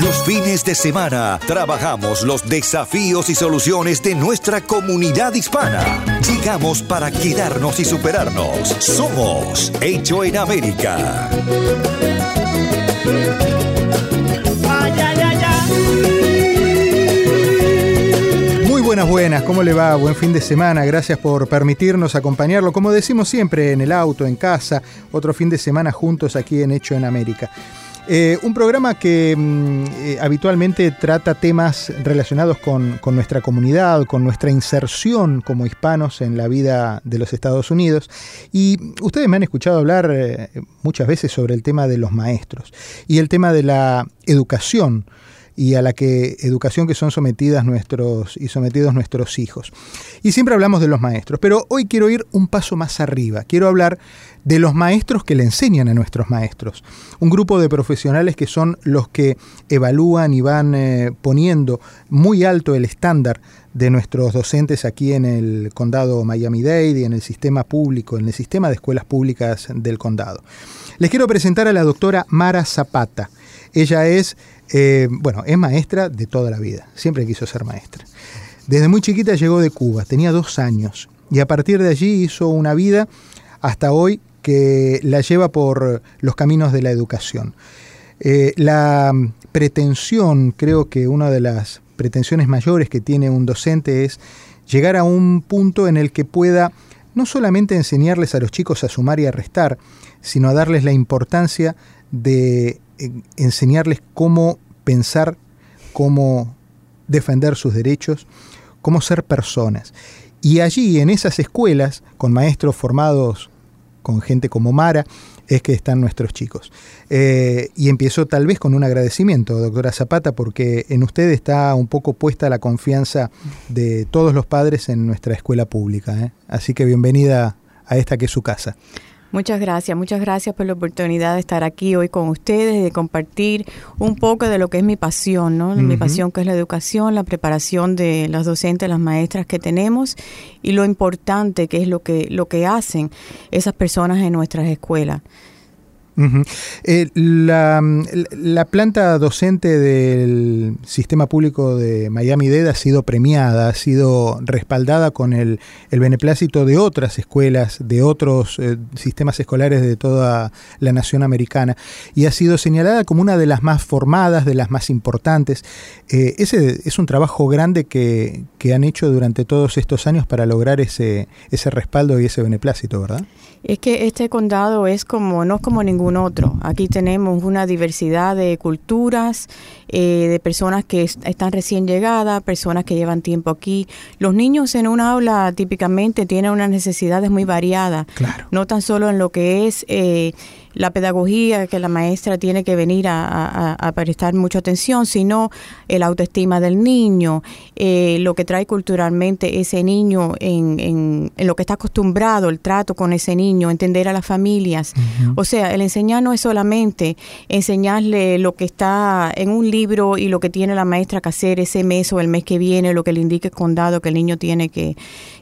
Los fines de semana trabajamos los desafíos y soluciones de nuestra comunidad hispana. Llegamos para quedarnos y superarnos. Somos Hecho en América. Muy buenas, buenas, ¿cómo le va? Buen fin de semana, gracias por permitirnos acompañarlo, como decimos siempre, en el auto, en casa, otro fin de semana juntos aquí en Hecho en América. Eh, un programa que mm, eh, habitualmente trata temas relacionados con, nuestra comunidad, con nuestra inserción como hispanos en la vida de los Estados Unidos. Y ustedes me han escuchado hablar eh, muchas veces sobre el tema de los maestros y el tema de la educación y a la que educación que son sometidas nuestros y sometidos nuestros hijos. Y siempre hablamos de los maestros, pero hoy quiero ir un paso más arriba. Quiero hablar de los maestros que le enseñan a nuestros maestros. Un grupo de profesionales que son los que evalúan y van eh, poniendo muy alto el estándar de nuestros docentes aquí en el condado Miami-Dade y en el sistema público, en el sistema de escuelas públicas del condado. Les quiero presentar a la doctora Mara Zapata. Ella es, eh, bueno, es maestra de toda la vida, siempre quiso ser maestra. Desde muy chiquita llegó de Cuba, tenía dos años, y a partir de allí hizo una vida hasta hoy que la lleva por los caminos de la educación. Eh, la pretensión, creo que una de las pretensiones mayores que tiene un docente es llegar a un punto en el que pueda no solamente enseñarles a los chicos a sumar y a restar, sino a darles la importancia de enseñarles cómo pensar, cómo defender sus derechos, cómo ser personas. Y allí, en esas escuelas, con maestros formados con gente como Mara, es que están nuestros chicos. Eh, y empiezo tal vez con un agradecimiento, doctora Zapata, porque en usted está un poco puesta la confianza de todos los padres en nuestra escuela pública. ¿eh? Así que bienvenida a esta que es su casa. Muchas gracias, muchas gracias por la oportunidad de estar aquí hoy con ustedes, de compartir un poco de lo que es mi pasión, ¿no? Mi pasión que es la educación, la preparación de las docentes, las maestras que tenemos y lo importante que es lo que lo que hacen esas personas en nuestras escuelas. Uh la, la, planta docente del sistema público de Miami-Dade ha sido premiada, ha sido respaldada con el, el beneplácito de otras escuelas, de otros eh, sistemas escolares de toda la nación americana y ha sido señalada como una de las más formadas, de las más importantes. Eh, ese es un trabajo grande que, que, han hecho durante todos estos años para lograr ese, ese respaldo y ese beneplácito, ¿verdad? Es que este condado es como, no es como ningún otro. Aquí tenemos una diversidad de culturas, eh, de personas que están recién llegadas, personas que llevan tiempo aquí. Los niños en un aula típicamente tienen unas necesidades muy variadas. Claro. No tan solo en lo que es eh, la pedagogía que la maestra tiene que venir a, a, a prestar mucha atención, sino el autoestima del niño, eh, lo que trae culturalmente ese niño en, en, en, lo que está acostumbrado, el trato con ese niño, entender a las familias. Uh -huh. O sea, el enseñar no es solamente enseñarle lo que está en un libro y lo que tiene la maestra que hacer ese mes o el mes que viene, lo que le indique el condado que el niño tiene que,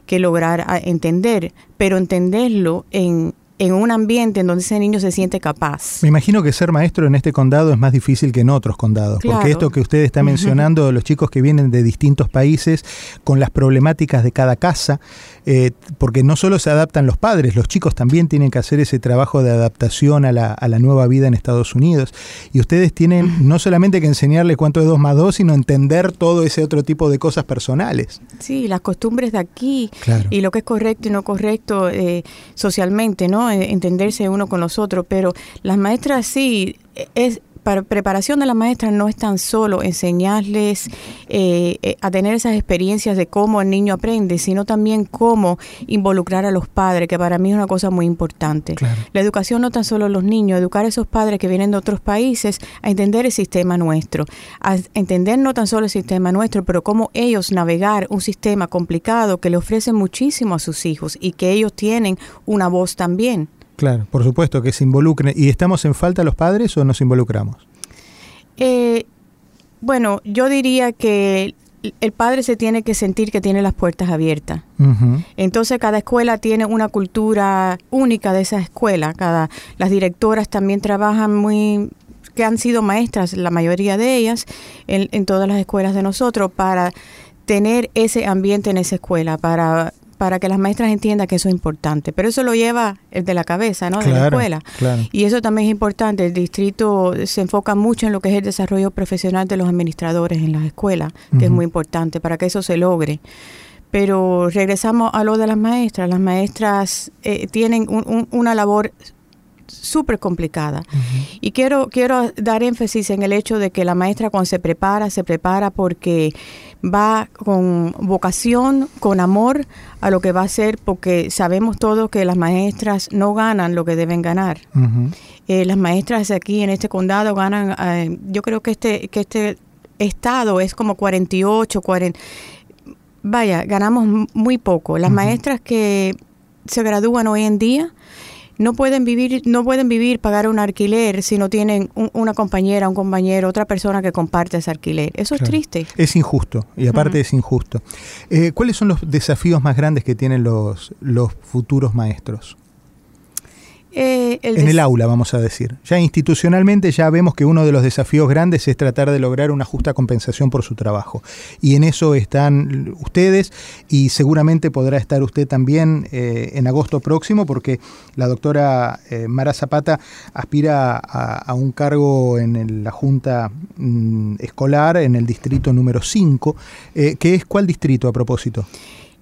que lograr entender, pero entenderlo en, en un ambiente en donde ese niño se siente capaz. Me imagino que ser maestro en este condado es más difícil que en otros condados, claro. porque esto que usted está mencionando, uh -huh. los chicos que vienen de distintos países, con las problemáticas de cada casa, eh, porque no solo se adaptan los padres, los chicos también tienen que hacer ese trabajo de adaptación a la, a la nueva vida en Estados Unidos. Y ustedes tienen no solamente que enseñarle cuánto es 2 más 2, sino entender todo ese otro tipo de cosas personales. Sí, las costumbres de aquí claro. y lo que es correcto y no correcto eh, socialmente, ¿no? Entenderse uno con los otros, pero las maestras sí es para preparación de la maestra no es tan solo enseñarles eh, eh, a tener esas experiencias de cómo el niño aprende, sino también cómo involucrar a los padres, que para mí es una cosa muy importante. La educación no tan solo los niños, educar a esos padres que vienen de otros países a entender el sistema nuestro, a entender no tan solo el sistema nuestro, pero cómo ellos navegar un sistema complicado que le ofrece muchísimo a sus hijos y que ellos tienen una voz también. Claro, por supuesto que se involucren. ¿Y estamos en falta los padres o nos involucramos? Eh, bueno, yo diría que el padre se tiene que sentir que tiene las puertas abiertas. Entonces cada escuela tiene una cultura única de esa escuela. Cada las directoras también trabajan muy que han sido maestras, la mayoría de ellas, en, en todas las escuelas de nosotros, para tener ese ambiente en esa escuela, para para que las maestras entiendan que eso es importante. Pero eso lo lleva el de la cabeza, ¿no? de la escuela. Y eso también es importante. El distrito se enfoca mucho en lo que es el desarrollo profesional de los administradores en las escuelas, que es muy importante para que eso se logre. Pero regresamos a lo de las maestras. Las maestras eh, tienen una labor súper complicada. Y quiero, quiero dar énfasis en el hecho de que la maestra cuando se prepara, se prepara porque va con vocación, con amor a lo que va a hacer, porque sabemos todos que las maestras no ganan lo que deben ganar. Eh, las maestras aquí en este condado ganan, eh, yo creo que este, que este estado es como 48, 40. Vaya, ganamos muy poco. Las maestras que se gradúan hoy en día, no pueden vivir, no pueden vivir, pagar un alquiler si no tienen una compañera, un compañero, otra persona que comparte ese alquiler. Eso es triste. Es injusto, y aparte es injusto. Eh, ¿Cuáles son los desafíos más grandes que tienen los, los futuros maestros? Eh, en el aula, vamos a decir. Ya institucionalmente ya vemos que uno de los desafíos grandes es tratar de lograr una justa compensación por su trabajo. Y en eso están ustedes y seguramente podrá estar usted también eh, en agosto próximo porque la doctora eh, Mara Zapata aspira a, un cargo en la Junta mm, Escolar en el distrito número 5. ¿Qué es cuál distrito a propósito?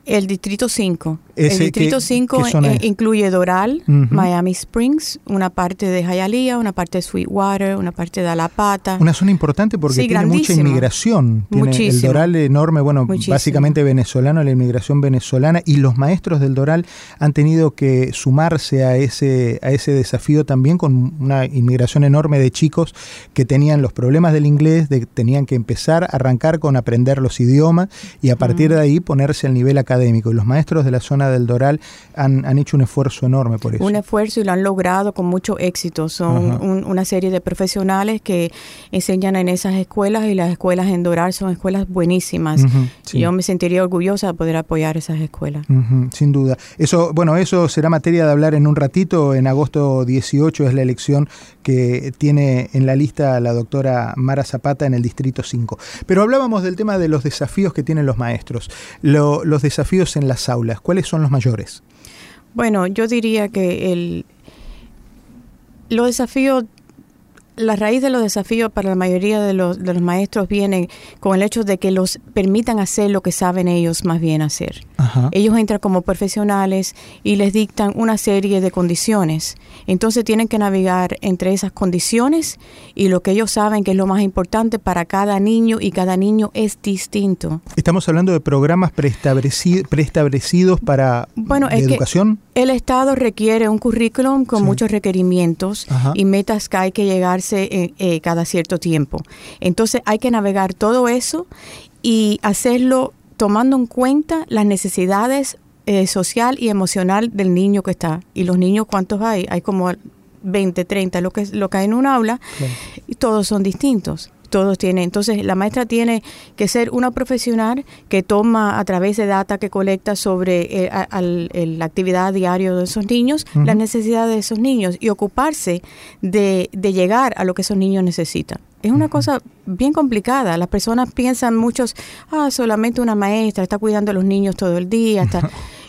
El Distrito 5. El Distrito 5 eh, incluye Doral, Miami Springs, una parte de Hialeah, una parte de Sweetwater, una parte de Alapata. Una zona importante porque tiene mucha inmigración. Tiene el Doral enorme, bueno, básicamente venezolano, la inmigración venezolana, y los maestros del Doral han tenido que sumarse a ese, a ese desafío también con una inmigración enorme de chicos que tenían los problemas del inglés, de, tenían que empezar a arrancar con aprender los idiomas y a partir de ahí ponerse al nivel académico y los maestros de la zona del Doral han, hecho un esfuerzo enorme por eso. Un esfuerzo y lo han logrado con mucho éxito. Son una serie de profesionales que enseñan en esas escuelas y las escuelas en Doral son escuelas buenísimas. Yo me sentiría orgullosa de poder apoyar esas escuelas. sin duda. Eso, bueno, eso será materia de hablar en un ratito. En agosto 18 es la elección que tiene en la lista la doctora Mara Zapata en el Distrito 5. Pero hablábamos del tema de los desafíos que tienen los maestros. los desafíos desafíos en las aulas? ¿Cuáles son los mayores? Bueno, yo diría que el, los desafíos la raíz de los desafíos para la mayoría de los, de los maestros viene con el hecho de que los permitan hacer lo que saben ellos más bien hacer. Ellos entran como profesionales y les dictan una serie de condiciones. Entonces tienen que navegar entre esas condiciones y lo que ellos saben que es lo más importante para cada niño y cada niño es distinto. Estamos hablando de programas preestablecidos para bueno, educación. El Estado requiere un currículum con muchos requerimientos y metas que hay que llegar eh, eh, cada cierto tiempo. Entonces hay que navegar todo eso y hacerlo tomando en cuenta las necesidades eh, social y emocional del niño que está. ¿Y los niños cuántos hay? Hay como 20, 30, lo que, lo que hay en un aula, y todos son distintos todos tienen. Entonces, la maestra tiene que ser una profesional que toma a través de data que colecta sobre eh, la actividad diaria de esos niños, las necesidades de esos niños y ocuparse de, llegar a lo que esos niños necesitan. Es una cosa bien complicada. Las personas piensan muchos, ah, solamente una maestra está cuidando a los niños todo el día.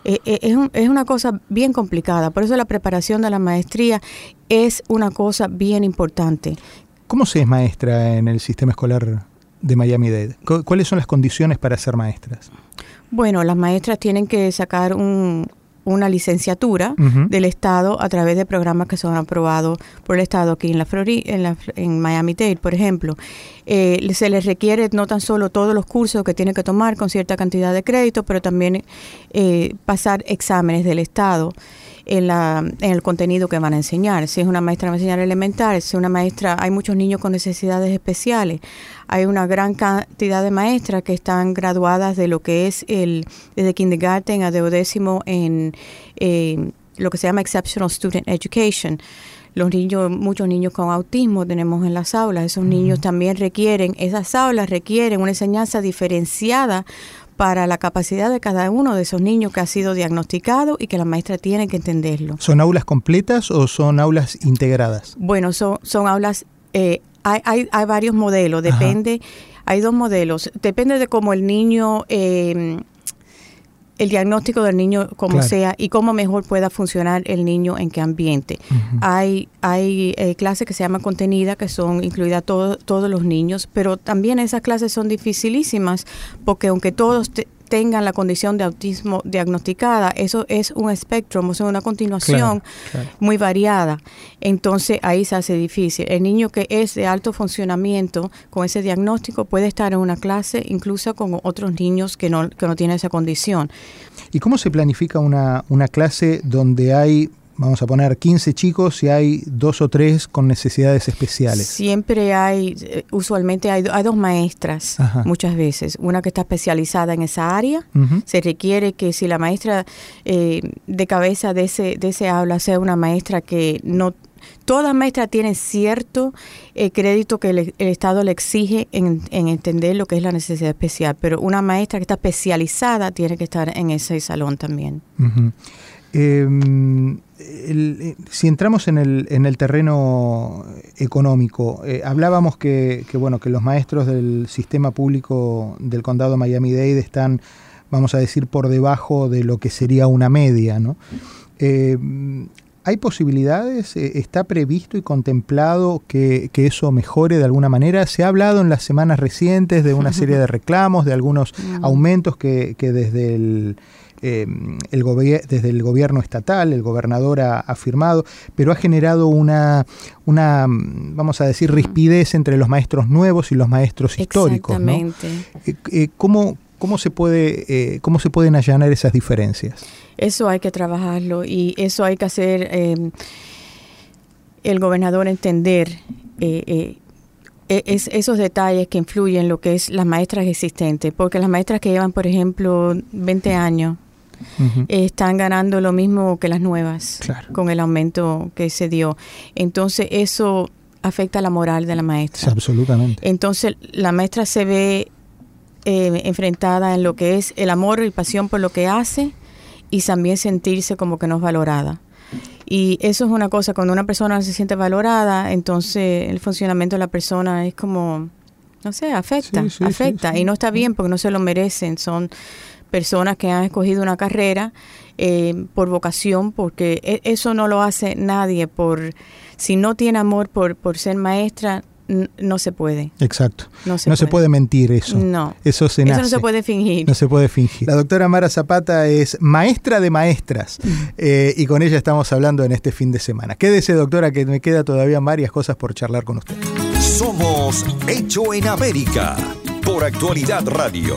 Eh, eh, es, es, una cosa bien complicada. Por eso la preparación de la maestría es una cosa bien importante. ¿Cómo se es maestra en el sistema escolar de Miami-Dade? ¿Cuáles son las condiciones para ser maestras? Bueno, las maestras tienen que sacar un, una licenciatura del Estado a través de programas que son aprobados por el Estado aquí en la en, en Miami-Dade, por ejemplo. Eh, se les requiere no tan solo todos los cursos que tienen que tomar con cierta cantidad de crédito, pero también eh, pasar exámenes del Estado en, la, en el contenido que van a enseñar. Si es una maestra va a enseñar elemental, si es una maestra, hay muchos niños con necesidades especiales. Hay una gran cantidad de maestras que están graduadas de lo que es el desde kindergarten a duodécimo en eh, lo que se llama Exceptional Student Education los niños, muchos niños con autismo tenemos en las aulas, esos niños también requieren, esas aulas requieren una enseñanza diferenciada para la capacidad de cada uno de esos niños que ha sido diagnosticado y que la maestra tiene que entenderlo. ¿Son aulas completas o son aulas integradas? Bueno, son, son aulas, eh, hay, hay, hay, varios modelos, depende, hay dos modelos, depende de cómo el niño... Eh, el diagnóstico del niño como sea y cómo mejor pueda funcionar el niño en qué ambiente. Hay, hay eh, clases que se llaman contenida, que son incluidas todos los niños, pero también esas clases son dificilísimas porque aunque todos tengan la condición de autismo diagnosticada, eso es un espectro, es una continuación muy variada. Entonces ahí se hace difícil. El niño que es de alto funcionamiento con ese diagnóstico puede estar en una clase incluso con otros niños que no, que no tienen esa condición. ¿Y cómo se planifica una, una clase donde hay vamos a poner 15 chicos y hay dos o tres con necesidades especiales. Siempre hay, eh, usualmente hay, dos maestras muchas veces, una que está especializada en esa área, se requiere que si la maestra eh, de cabeza de ese, de ese aula sea una maestra que no Toda maestra tiene cierto eh, crédito que el, Estado le exige en, entender lo que es la necesidad especial, pero una maestra que está especializada tiene que estar en ese salón también. Eh, si entramos en el, en el terreno económico, eh, hablábamos que, bueno, que los maestros del sistema público del condado Miami-Dade están, vamos a decir, por debajo de lo que sería una media, ¿no? Eh, ¿Hay posibilidades? ¿Está previsto y contemplado que, que, eso mejore de alguna manera? Se ha hablado en las semanas recientes de una serie de reclamos, de algunos mm. aumentos que, que desde el eh, el desde el gobierno estatal, el gobernador ha, afirmado, pero ha generado una, una, vamos a decir, rispidez entre los maestros nuevos y los maestros históricos. Exactamente. Eh, eh, ¿cómo, ¿Cómo se, puede, ¿Cómo se pueden allanar esas diferencias? Eso hay que trabajarlo y eso hay que hacer el gobernador entender e, es, esos detalles que influyen en lo que es las maestras existentes, porque las maestras que llevan, por ejemplo, 20 años están ganando lo mismo que las nuevas con el aumento que se dio. Entonces eso afecta la moral de la maestra. absolutamente. Entonces la maestra se ve eh, enfrentada en lo que es el amor y pasión por lo que hace y también sentirse como que no es valorada. Y eso es una cosa, cuando una persona no se siente valorada, entonces el funcionamiento de la persona es como, no sé, afecta, afecta. y no está bien porque no se lo merecen. Son personas que han escogido una carrera eh, por vocación, porque e, eso no lo hace nadie. por Si no tiene amor por, por ser maestra, no se puede. Exacto. No se, puede. mentir eso. No. Eso se Eso no se puede fingir. No se puede fingir. La doctora Mara Zapata es maestra de maestras eh, y con ella estamos hablando en este fin de semana. Quédese, doctora, que me queda todavía varias cosas por charlar con usted. Somos Hecho en América por Actualidad Radio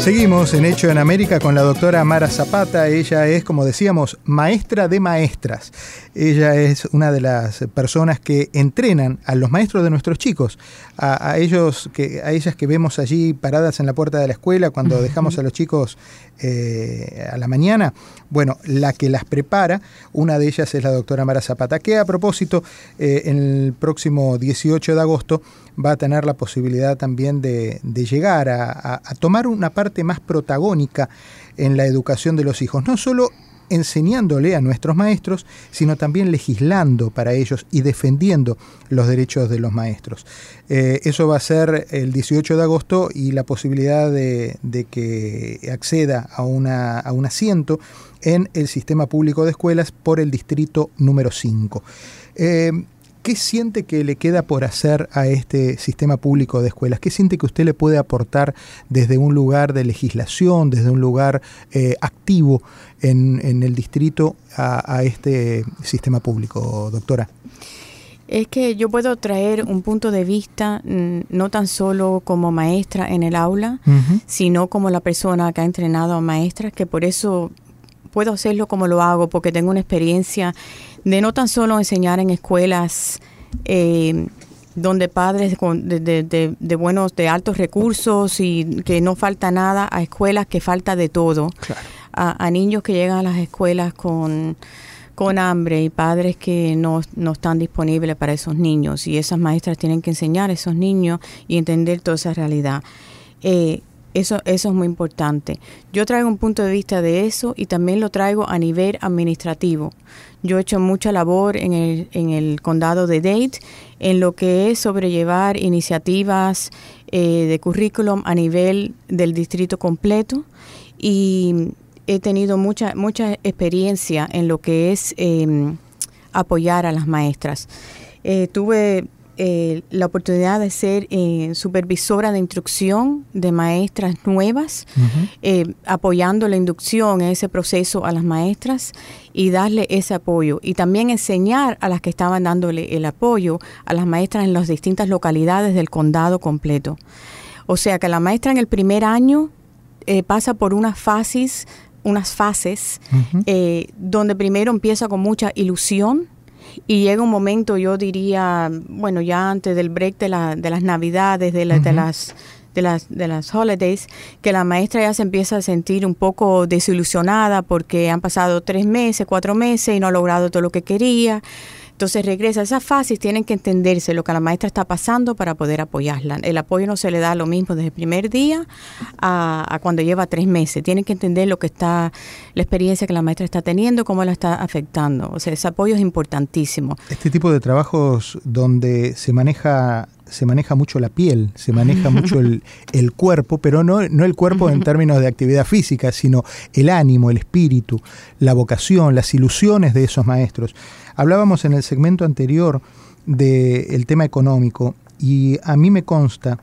Seguimos en Hecho en América con la doctora Mara Zapata. Ella es, como decíamos, maestra de maestras. Ella es una de las personas que entrenan a los maestros de nuestros chicos, a, ellos que, a ellas que vemos allí paradas en la puerta de la escuela cuando dejamos a los chicos eh, a la mañana. Bueno, la que las prepara, una de ellas es la doctora Mara Zapata, que a propósito, eh, el próximo 18 de agosto va a tener la posibilidad también de, llegar a, tomar una parte más protagónica en la educación de los hijos, no solo enseñándole a nuestros maestros, sino también legislando para ellos y defendiendo los derechos de los maestros. Eh, eso va a ser el 18 de agosto y la posibilidad de, que acceda a, una, a un asiento en el sistema público de escuelas por el distrito número 5. Eh, ¿Qué siente que le queda por hacer a este sistema público de escuelas? ¿Qué siente que usted le puede aportar desde un lugar de legislación, desde un lugar eh, activo en, el distrito a, este sistema público, doctora? Es que yo puedo traer un punto de vista mm, no tan solo como maestra en el aula, sino como la persona que ha entrenado a maestras, que por eso puedo hacerlo como lo hago, porque tengo una experiencia de no tan solo enseñar en escuelas eh, donde padres de, buenos, de altos recursos y que no falta nada, a escuelas que falta de todo, a, niños que llegan a las escuelas con, con hambre y padres que no, no están disponibles para esos niños y esas maestras tienen que enseñar a esos niños y entender toda esa realidad. Eh, eso, eso es muy importante. Yo traigo un punto de vista de eso y también lo traigo a nivel administrativo. Yo he hecho mucha labor en el, en el condado de Dade en lo que es sobrellevar iniciativas eh, de currículum a nivel del distrito completo y he tenido mucha, mucha experiencia en lo que es em, apoyar a las maestras. Eh, tuve eh, la oportunidad de ser eh, supervisora de instrucción de maestras nuevas, eh, apoyando la inducción en ese proceso a las maestras y darle ese apoyo. Y también enseñar a las que estaban dándole el apoyo a las maestras en las distintas localidades del condado completo. O sea que la maestra en el primer año pasa por unas fases, unas fases donde primero empieza con mucha ilusión, y llega un momento, yo diría, bueno, ya antes del break de, la, de las navidades, de, de las de las, de las holidays, que la maestra ya se empieza a sentir un poco desilusionada porque han pasado tres meses, cuatro meses y no ha logrado todo lo que quería. Entonces regresa. Esas fases tienen que entenderse lo que la maestra está pasando para poder apoyarla. El apoyo no se le da lo mismo desde el primer día a, cuando lleva tres meses. Tienen que entender lo que está, la experiencia que la maestra está teniendo, cómo la está afectando. O sea, ese apoyo es importantísimo. Este tipo de trabajos donde se maneja se maneja mucho la piel, se maneja mucho el, el, cuerpo, pero no, no el cuerpo en términos de actividad física, sino el ánimo, el espíritu, la vocación, las ilusiones de esos maestros. Hablábamos en el segmento anterior del tema económico y a mí me consta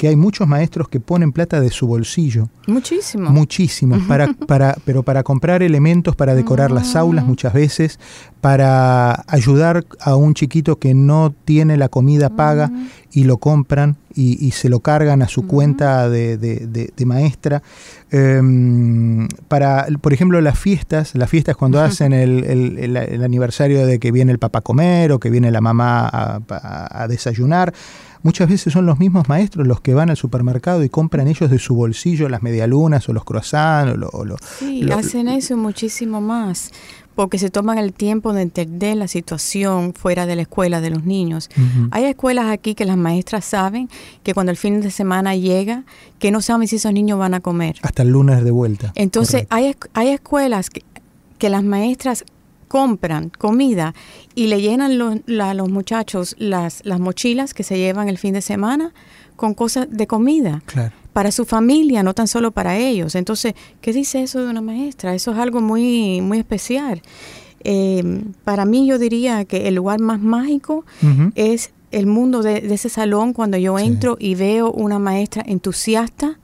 que hay muchos maestros que ponen plata de su bolsillo. Muchísimo. Muchísimos, para, para, pero para comprar elementos para decorar las aulas muchas veces, para ayudar a un chiquito que no tiene la comida paga y lo compran y, se lo cargan a su cuenta de, maestra. Em, para, por ejemplo, las fiestas, las fiestas cuando hacen el, aniversario de que viene el papá a comer o que viene la mamá a desayunar Muchas veces son los mismos maestros los que van al supermercado y compran ellos de su bolsillo las medialunas o los croissants. O lo, sí, hacen eso muchísimo más, porque se toman el tiempo de entender la situación fuera de la escuela de los niños. Hay escuelas aquí que las maestras saben que cuando el fin de semana llega, que no saben si esos niños van a comer. Hasta el lunes de vuelta. Entonces, hay, hay escuelas que, que las maestras compran comida y le llenan a los muchachos las, las mochilas que se llevan el fin de semana con cosas de comida. Para su familia, no tan solo para ellos. Entonces, ¿qué dice eso de una maestra? Eso es algo muy, muy especial. Eh, para mí yo diría que el lugar más mágico es el mundo de, ese salón cuando yo entro y veo una maestra entusiasta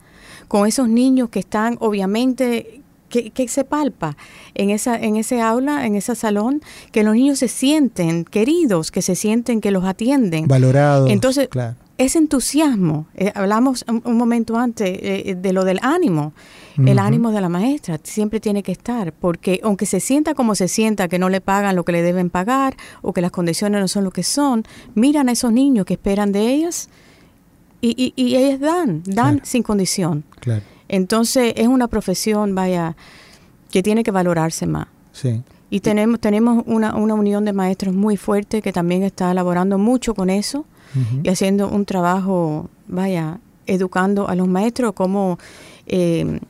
con esos niños que están obviamente que, se palpa en, esa, en ese aula, en ese salón, que los niños se sienten queridos, que se sienten que los atienden. Valorados. Entonces, ese entusiasmo, eh, hablamos un, momento antes eh, de lo del ánimo, el ánimo de la maestra siempre tiene que estar, porque aunque se sienta como se sienta, que no le pagan lo que le deben pagar o que las condiciones no son lo que son, miran a esos niños que esperan de ellas y, y, ellas dan, dan sin condición. Claro. Entonces es una profesión, vaya, que tiene que valorarse más. Sí. Y tenemos, tenemos una, una unión de maestros muy fuerte que también está elaborando mucho con eso y haciendo un trabajo, vaya, educando a los maestros cómo eh,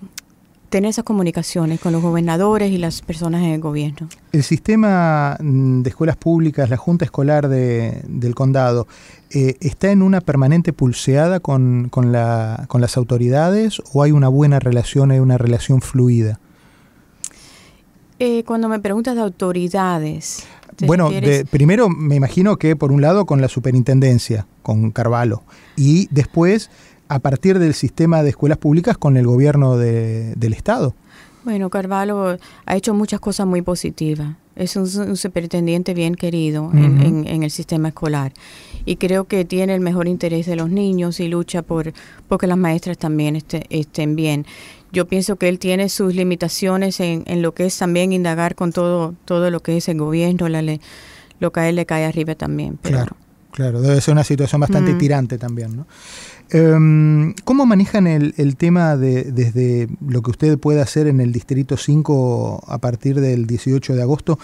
tener esas comunicaciones con los gobernadores y las personas en el gobierno. El sistema mm, de escuelas públicas, la Junta Escolar de, del Condado, eh, ¿está en una permanente pulseada con, con, la, con las autoridades o hay una buena relación, hay una relación fluida? Eh, cuando me preguntas de autoridades. Bueno, de, primero me imagino que por un lado con la superintendencia, con Carvalho, y después a partir del sistema de escuelas públicas con el gobierno de, del Estado. Bueno, Carvalho ha hecho muchas cosas muy positivas. Es un, superintendente bien querido en, en, el sistema escolar. Y creo que tiene el mejor interés de los niños y lucha por, que las maestras también estén bien. Yo pienso que él tiene sus limitaciones en, en, lo que es también indagar con todo, todo lo que es el gobierno, la, lo que a él le cae arriba también. claro, claro, debe ser una situación bastante tirante también, ¿no? Em, ¿Cómo manejan el, tema de, desde lo que usted puede hacer en el Distrito 5 a partir del 18 de agosto?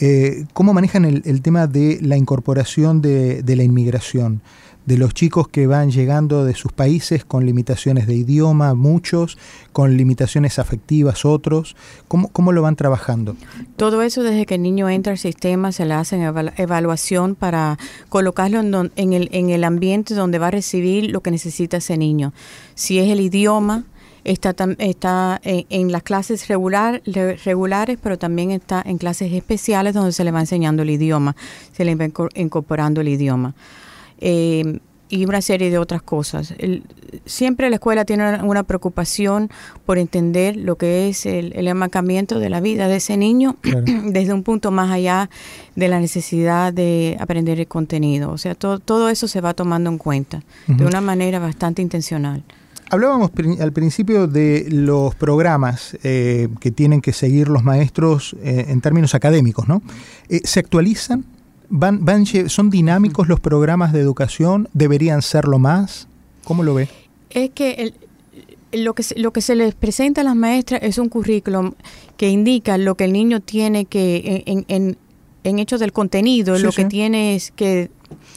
Eh, ¿Cómo manejan el, tema de la incorporación de, la inmigración? de los chicos que van llegando de sus países con limitaciones de idioma, muchos, con limitaciones afectivas, otros. ¿Cómo, cómo lo van trabajando? Todo eso desde que el niño entra al sistema se le hace evaluación para colocarlo en, en, el, en el ambiente donde va a recibir lo que necesita ese niño. Si es el idioma, está, está en, las clases regular, regulares, pero también está en clases especiales donde se le va enseñando el idioma, se le va incorporando el idioma. Eh, y una serie de otras cosas. siempre la escuela tiene una, preocupación por entender lo que es el, el de la vida de ese niño desde un punto más allá de la necesidad de aprender el contenido. O sea, todo, todo eso se va tomando en cuenta de una manera bastante intencional. Hablábamos al principio de los programas eh, que tienen que seguir los maestros eh, en términos académicos, ¿no? ¿Se actualizan? van, van, ¿Son dinámicos los programas de educación? ¿Deberían serlo más? ¿Cómo lo ve? Es que lo que, lo que se les presenta a las maestras es un currículum que indica lo que el niño tiene que, en, en, en hechos del contenido, lo que tiene es que...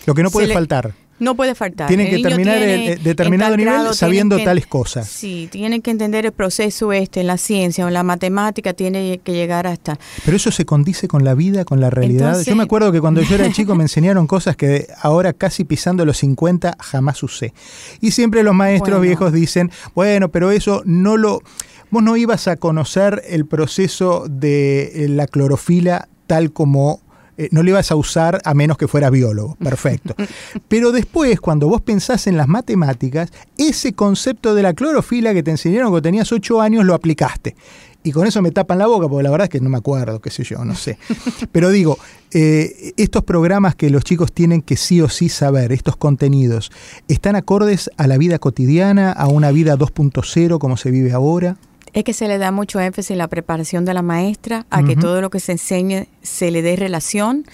Lo que no puede faltar. No puede faltar. Tienen que terminar el, determinado nivel sabiendo tales cosas. Sí, tienen que entender el proceso este en la ciencia o en la matemática, tiene que llegar hasta... Pero eso se condice con la vida, con la realidad. yo me acuerdo que cuando yo era chico me enseñaron cosas que ahora casi pisando los 50 jamás usé. Y siempre los maestros viejos dicen, bueno, pero eso no lo... Vos no ibas a conocer el proceso de la clorofila tal como eh, no lo ibas a usar a menos que fueras biólogo. Perfecto. Pero después, cuando vos pensás en las matemáticas, ese concepto de la clorofila que te enseñaron cuando tenías 8 años lo aplicaste. Y con eso me tapan la boca, porque la verdad es que no me acuerdo, qué sé yo, no sé. Pero digo, eh, estos programas que los chicos tienen que sí o sí saber, estos contenidos, ¿están acordes a la vida cotidiana, a una vida 2.0 como se vive ahora? Es que se le da mucho énfasis en la preparación de la maestra, a que todo lo que se enseñe se le dé relación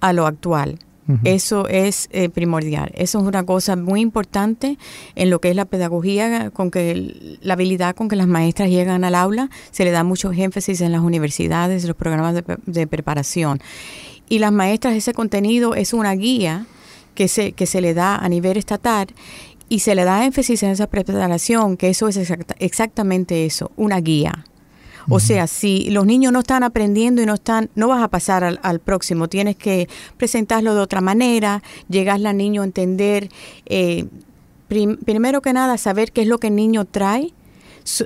a lo actual. Eso es eh, primordial. Eso es una cosa muy importante en lo que es la pedagogía, con que la habilidad con que las maestras llegan al aula. Se le da mucho énfasis en las universidades, los programas de, de preparación. Y las maestras, ese contenido es una guía que se, que se le da a nivel estatal y se le da énfasis en esa preparación, que eso es exactamente eso, una guía. O sea, si los niños no están aprendiendo y no están, no vas a pasar al, próximo, tienes que presentarlo de otra manera, llegarle al niño a entender, eh, primero que nada, saber qué es lo que el niño trae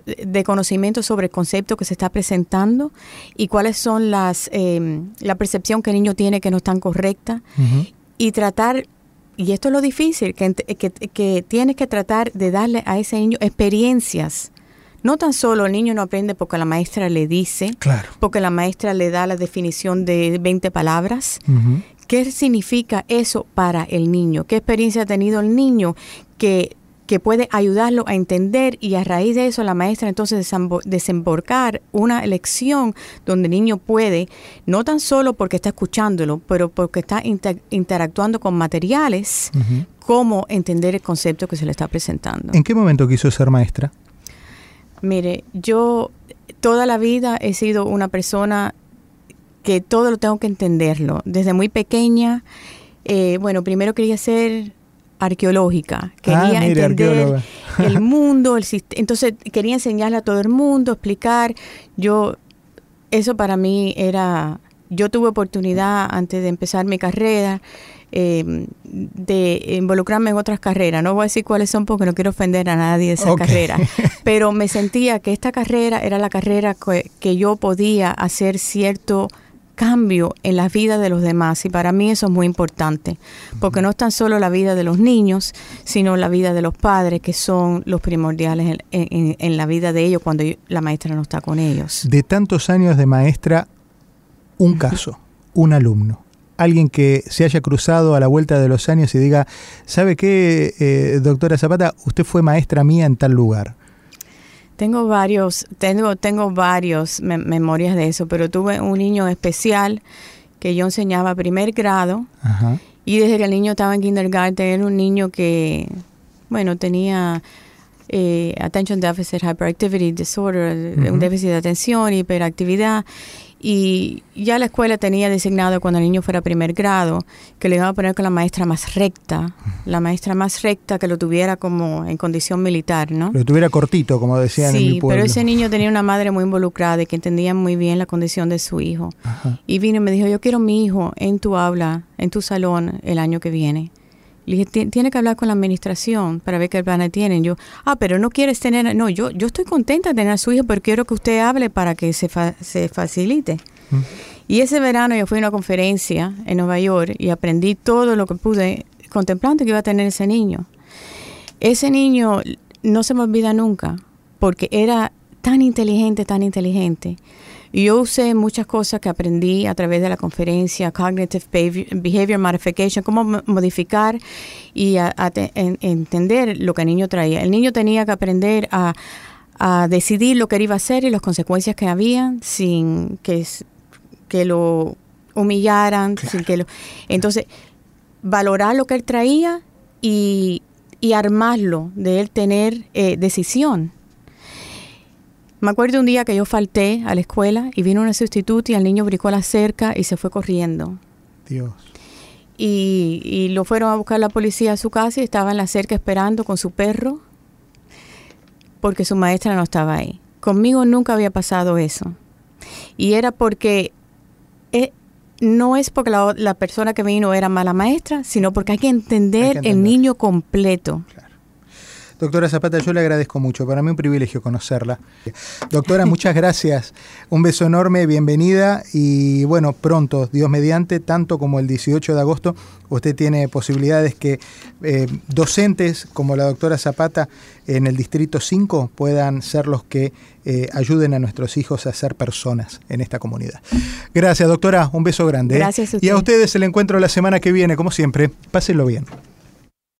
de conocimiento sobre el concepto que se está presentando y cuáles son las, eh, la percepción que el niño tiene que no están correcta y tratar y esto es lo difícil, que, que, que tienes que tratar de darle a ese niño experiencias. No tan solo el niño no aprende porque la maestra le dice, porque la maestra le da la definición de 20 palabras. ¿Qué significa eso para el niño? ¿Qué experiencia ha tenido el niño que que puede ayudarlo a entender y a raíz de eso la maestra entonces desembarcar una lección donde el niño puede, no tan solo porque está escuchándolo, pero porque está interactuando con materiales, cómo entender el concepto que se le está presentando. ¿En qué momento quiso ser maestra? Mire, yo toda la vida he sido una persona que todo lo tengo que entenderlo. Desde muy pequeña, eh, bueno, primero quería ser arqueológica. Quería ah, entender el mundo, el entonces quería enseñarle a todo el mundo, explicar. Yo, eso para mí era, yo tuve oportunidad antes de empezar mi carrera eh, de involucrarme en otras carreras. No voy a decir cuáles son porque no quiero ofender a nadie de esas carreras, pero me sentía que esta carrera era la carrera que, yo podía hacer cierto cambio en la vida de los demás y para mí eso es muy importante porque no es tan solo la vida de los niños sino la vida de los padres que son los primordiales en, en la vida de ellos cuando la maestra no está con ellos. De tantos años de maestra, un caso, un alumno alguien que se haya cruzado a la vuelta de los años y diga, ¿sabe qué, eh, doctora Zapata? Usted fue maestra mía en tal lugar. Tengo varios, tengo, tengo varios memorias de eso, pero tuve un niño especial que yo enseñaba primer grado. Y desde que el niño estaba en kindergarten era un niño que, bueno, tenía eh, attention deficit hyperactivity disorder, un déficit de atención, hiperactividad y ya la escuela tenía designado cuando el niño fuera primer grado que le iba a poner con la maestra más recta, la maestra más recta que lo tuviera como en condición militar, ¿no? Lo tuviera cortito, como decían en mi pueblo. pero ese niño tenía una madre muy involucrada y que entendía muy bien la condición de su hijo. Y vino y me dijo, yo quiero mi hijo en tu aula, en tu salón el año que viene. Le dije, tiene que hablar con la administración para ver qué plan tienen. Yo, ah, pero no quieres tener, no, yo, yo estoy contenta de tener a su hijo, pero quiero que usted hable para que se, se facilite. Y ese verano yo fui a una conferencia en Nueva York y aprendí todo lo que pude contemplando que iba a tener ese niño. Ese niño no se me olvida nunca, porque era tan inteligente, tan inteligente. Y yo usé muchas cosas que aprendí a través de la conferencia Cognitive Behavior, Modification, cómo modificar y entender lo que el niño traía. El niño tenía que aprender a, decidir lo que iba a hacer y las consecuencias que había sin que, que lo humillaran, sin que lo... Entonces, valorar lo que él traía y, armarlo, de él tener eh, decisión me acuerdo un día que yo falté a la escuela y vino una sustituta y el niño brincó a la cerca y se fue corriendo. Dios. Y, lo fueron a buscar la policía a su casa y estaba en la cerca esperando con su perro porque su maestra no estaba ahí. Conmigo nunca había pasado eso. Y era porque eh, no es porque la, persona que vino era mala maestra, sino porque hay que entender, el niño completo. Doctora Zapata, yo le agradezco mucho. Para mí un privilegio conocerla. Doctora, muchas gracias. Un beso enorme, bienvenida y bueno, pronto, Dios mediante, tanto como el 18 de agosto, usted tiene posibilidades que eh, docentes como la doctora Zapata en el Distrito 5 puedan ser los que eh, ayuden a nuestros hijos a ser personas en esta comunidad. Gracias, doctora. Un beso grande. ¿eh? Gracias Y a ustedes el encuentro la semana que viene, como siempre. Pásenlo bien.